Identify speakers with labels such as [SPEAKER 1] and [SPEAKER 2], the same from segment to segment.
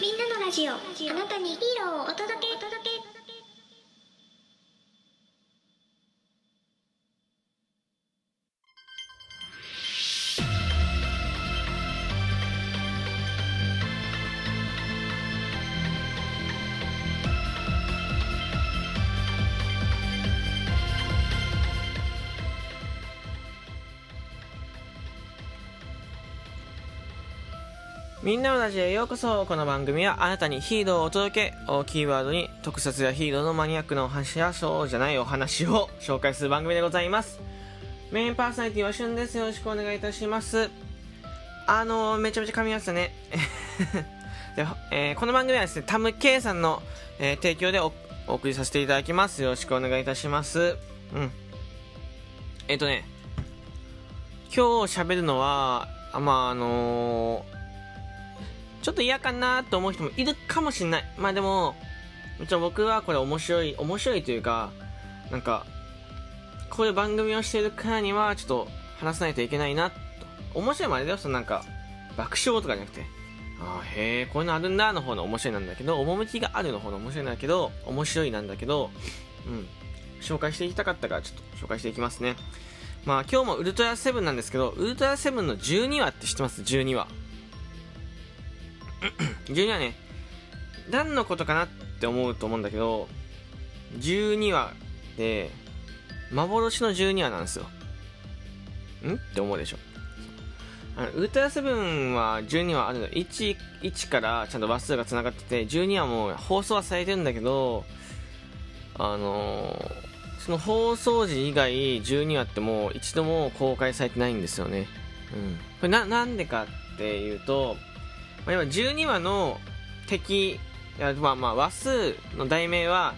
[SPEAKER 1] みんなのラジオ。あなたにヒーローをお届け。
[SPEAKER 2] みんなのラジオへようこそ。この番組はあなたにヒーローをお届けをキーワードに特撮やヒーローのマニアックなお話やそうじゃないお話を紹介する番組でございます。メインパーソナリティはしゅんです。よろしくお願いいたします。あのー、めちゃめちゃ噛みましたね。で、えーこの番組はですねタム K さんの、えー提供でお送りさせていただきます。よろしくお願いいたします。うん。えっ、とね今日喋るのはまああのーちょっと嫌かなと思う人もいるかもしれない。まあでも、もちろん僕はこれ面白い、面白いというか、なんか、こういう番組をしているからには、ちょっと話さないといけないな、と。面白いもあれだよ、そのなんか、爆笑とかじゃなくて、ああ、へえ、こういうのあるんだの方の面白いなんだけど、趣があるの方の面白いなんだけど、面白いなんだけど、うん。紹介していきたかったから、ちょっと紹介していきますね。まあ今日もウルトラセブンなんですけど、ウルトラセブンの12話って知ってます ?12 話。12話ね、何のことかなって思うと思うんだけど、12話で、幻の12話なんですよ。ん？って思うでしょ。あのウルトラセブンは12話あるの。1、1からちゃんと話数が繋がってて、12話も放送はされてるんだけど、あのーその放送時以外12話ってもう一度も公開されてないんですよね。うん。これな、なんでかっていうと、まあ、今12話の敵、まあまあ話数の題名は、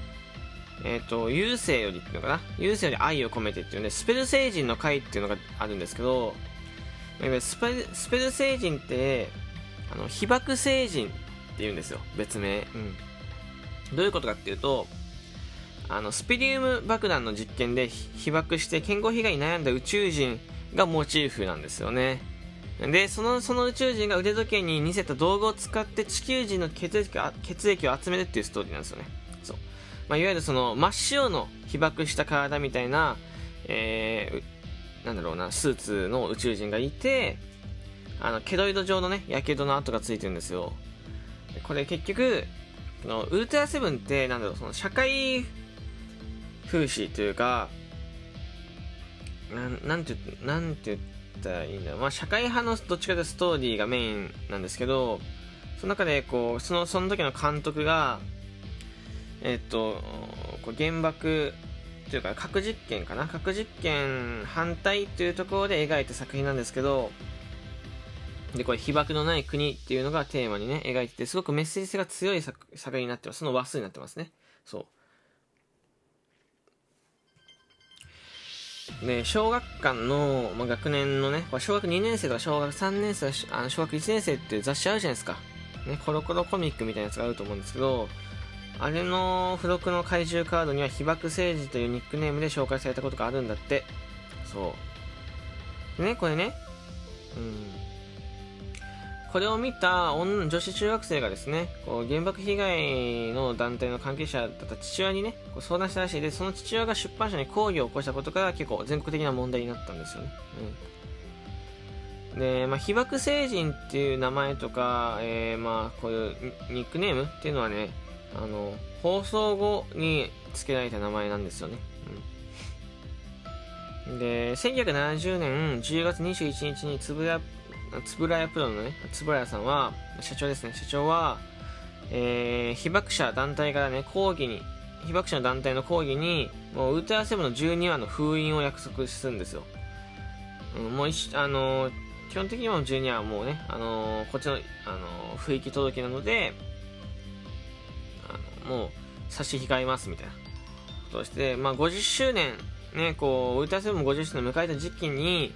[SPEAKER 2] えっ、と、優勢よりっていうのかな？優勢より愛を込めてっていうね、スペル星人の回っていうのがあるんですけど、スペルスペル星人って、あの、被爆星人って言うんですよ、別名。うん。どういうことかっていうと、あの、スピリウム爆弾の実験で被被爆して健康被害に悩んだ宇宙人がモチーフなんですよね。で、その、その宇宙人が腕時計に似せた道具を使って地球人の血液を血液を集めるっていうストーリーなんですよね。そう。まあ、いわゆるその、真っ白の被爆した体みたいな、えー、なんだろうな、スーツの宇宙人がいて、あの、ケロイド状のね、火傷の跡がついてるんですよ。これ結局、のウルトラセブンって、なんだろう、その社会風刺というか、なんなんて、なんて言ってたらいいんだろう。まあ、社会派のどっちかというとストーリーがメインなんですけど、その中で、こう、その、その時の監督が、えっと、こう原爆というか核実験かな？核実験反対というところで描いた作品なんですけど、で、これ被爆のない国っていうのがテーマにね、描いてて、すごくメッセージ性が強い作品になってます。その話数になってますね。そう。で、小学館の、まあ、学年のね、小学2年生とか小学3年生あの小学1年生って雑誌あるじゃないですか。ね、コロコロコミックみたいなやつがあると思うんですけど、あれの付録の怪獣カードには被爆政治というニックネームで紹介されたことがあるんだって。そう。ね、これね、うん。これを見た女女子中学生がですね、こう原爆被害の団体の関係者だった父親にね、こう相談したらしいで、その父親が出版社に抗議を起こしたことから結構全国的な問題になったんですよね。うん。で、まあ、被爆星人っていう名前とか、えー、まあ、こういうニックネームっていうのはね、あの、放送後に付けられた名前なんですよね。うん。で、1970年10月21日につぶやつぶらやプロのね、つぶらやさんは、社長ですね、社長は、えー、被爆者団体からね、抗議に、被爆者の団体の抗議に、もうウルトラセブンの12話の封印を約束するんですよ。うん、もう一あのー基本的には12話はもうね、あのーこっちの、あのー不域届きなので、あのもう差し控えますみたいなことして、まあ、50周年、ね、こう、ウルトラセブン50周年を迎えた時期に、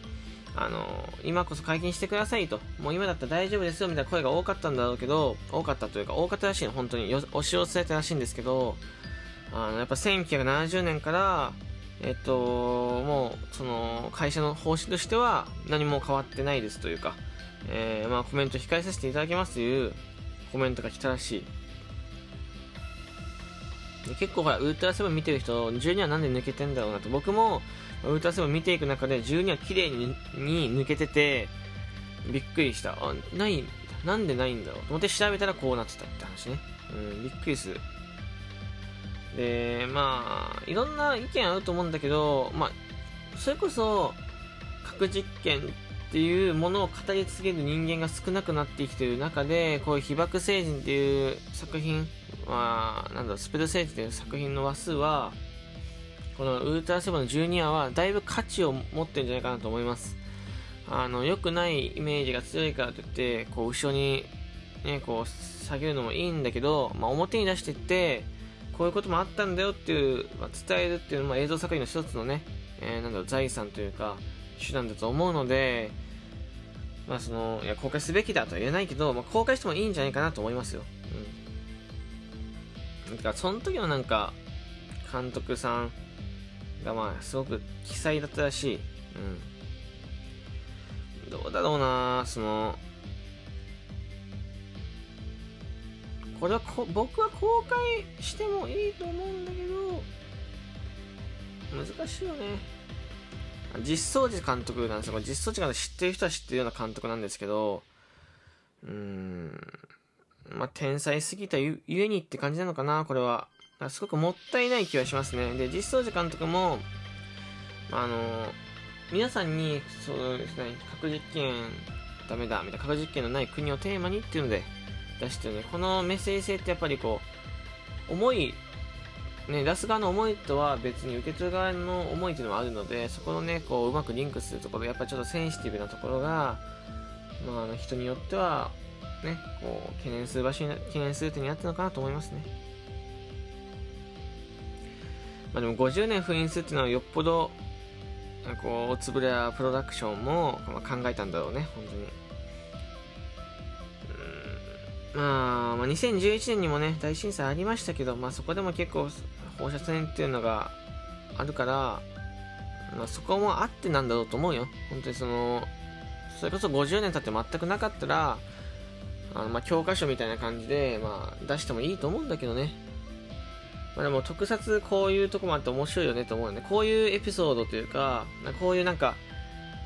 [SPEAKER 2] あの今こそ解禁してくださいと、もう今だったら大丈夫ですよみたいな声が多かったんだろうけど、多かったというか、多かったらしいの、本当に押し寄せたらしいんですけど、あのやっぱ1970年から、えっと、もう、その、会社の方針としては何も変わってないですというか、えーまあコメント控えさせていただきますというコメントが来たらしい。結構ほらウルトラセブン見てる人12はなんで抜けてんだろうなと。僕もウルトラセブン見ていく中で12は綺麗にに抜けててびっくりした。あないなんでないんだろう。と思って調べたらこうなってたって話ね。うんびっくりする。でまあいろんな意見あると思うんだけどまあそれこそ核実験っていうものを語り継げる人間が少なくなってきている中でこういう被爆星人っていう作品まあなんだスペル星人っていう作品の話数はこのウルトラセブンの12話はだいぶ価値を持ってるんじゃないかなと思います。あの良くないイメージが強いからといってこう後ろにねこう下げるのもいいんだけど、まあ、表に出していってこういうこともあったんだよっていう、まあ、伝えるっていうのも映像作品の一つのね、えー、なんだろう財産というか手段だと思うのでまあその、いや、公開すべきだとは言えないけど、まあ、公開してもいいんじゃないかなと思いますよ。うん。だか、その時のなんか、監督さんがまあ、すごく奇才だったらしい。うん。どうだろうなその、これはこ僕は公開してもいいと思うんだけど、難しいよね。実装寺監督なんですよ。実装寺監督知ってる人は知ってるような監督なんですけど、うーん、まあ、天才すぎたゆえにって感じなのかな、これは。すごくもったいない気はしますね。で、実装寺監督も、あの、皆さんに、そうですね、核実験ダメだ、みたいな、核実験のない国をテーマにっていうので出してるね。このメッセージ性ってやっぱりこう、重いね、出す側の思いとは別に受け取る側の思いっていうのもあるので、そこのね、こう、うまくリンクするところ、やっぱちょっとセンシティブなところが、まあ、あの人によっては、ね、こう、懸念する場所に、懸念する点にあったのかなと思いますね。まあでも50年封印するっていうのはよっぽど、こう、おつぶれやプロダクションも、まあ、考えたんだろうね、本当に。まあ、まあ、2011年にもね、大震災ありましたけど、まあそこでも結構放射線っていうのがあるから、まあそこもあってなんだろうと思うよ。本当にその、それこそ50年経って全くなかったら、あのまあ教科書みたいな感じで、まあ出してもいいと思うんだけどね。まあでも特撮こういうとこもあって面白いよねと思うよね。こういうエピソードというか、こういうなんか、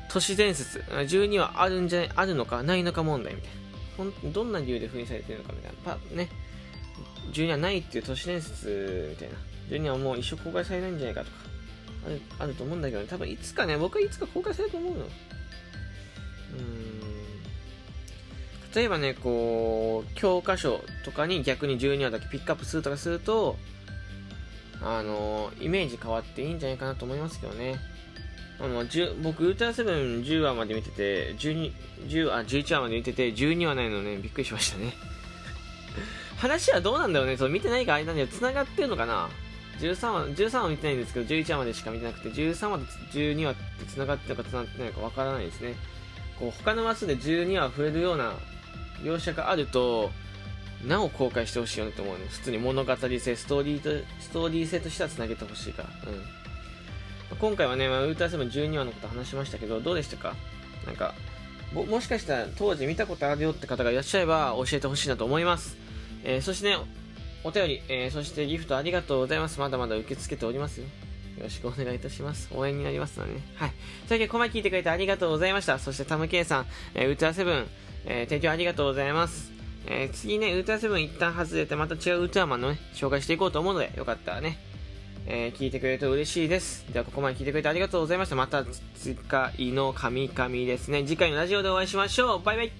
[SPEAKER 2] 都市伝説、12はあるんじゃ、あるのかないのか問題みたいな。ほんどんな理由で封印されてるのかみたいな。パね。12はないっていう都市伝説みたいな。12はもう一生公開されないんじゃないかとか。あるあると思うんだけど、ね、多分いつかね、僕はいつか公開されると思うの。うん。例えばね、こう、教科書とかに逆に12話だけピックアップするとかすると、あの、イメージ変わっていいんじゃないかなと思いますけどね。あの僕、ウルトラセブン10話まで見てて、12、10あ、11話まで見てて、12話ないのね、びっくりしましたね。話はどうなんだろうね、そう見てないか間には繋がってるのかな ?13 話、13話見てないんですけど、11話までしか見てなくて、13話と12話って繋がってるのか繋がってないのかわからないですね。こう、他の話数で12話触れるような描写があると、なお公開してほしいよねと思うね。普通に物語性、ストーリーと、ストーリー性としては繋げてほしいから。うん。今回はね、まあ、ウルトラセブン12話のこと話しましたけど、どうでしたか？なんか、もしかしたら当時見たことあるよって方がいらっしゃれば教えてほしいなと思います。えー、そしてね、お便り、えー、そしてギフトありがとうございます。まだまだ受け付けておりますよ。よろしくお願いいたします。応援になりますのでね。はい。というわけで、コマ聞いてくれてありがとうございました。そしてタムケイさん、えー、ウルトラセブン、えー、提供ありがとうございます。えー、次ね、ウルトラセブン一旦外れて、また違うウルトラマンのね、紹介していこうと思うので、よかったらね、えー、聞いてくれると嬉しいです。では、ここまで聞いてくれてありがとうございました。また次回の神々ですね。次回のラジオでお会いしましょう。バイバイ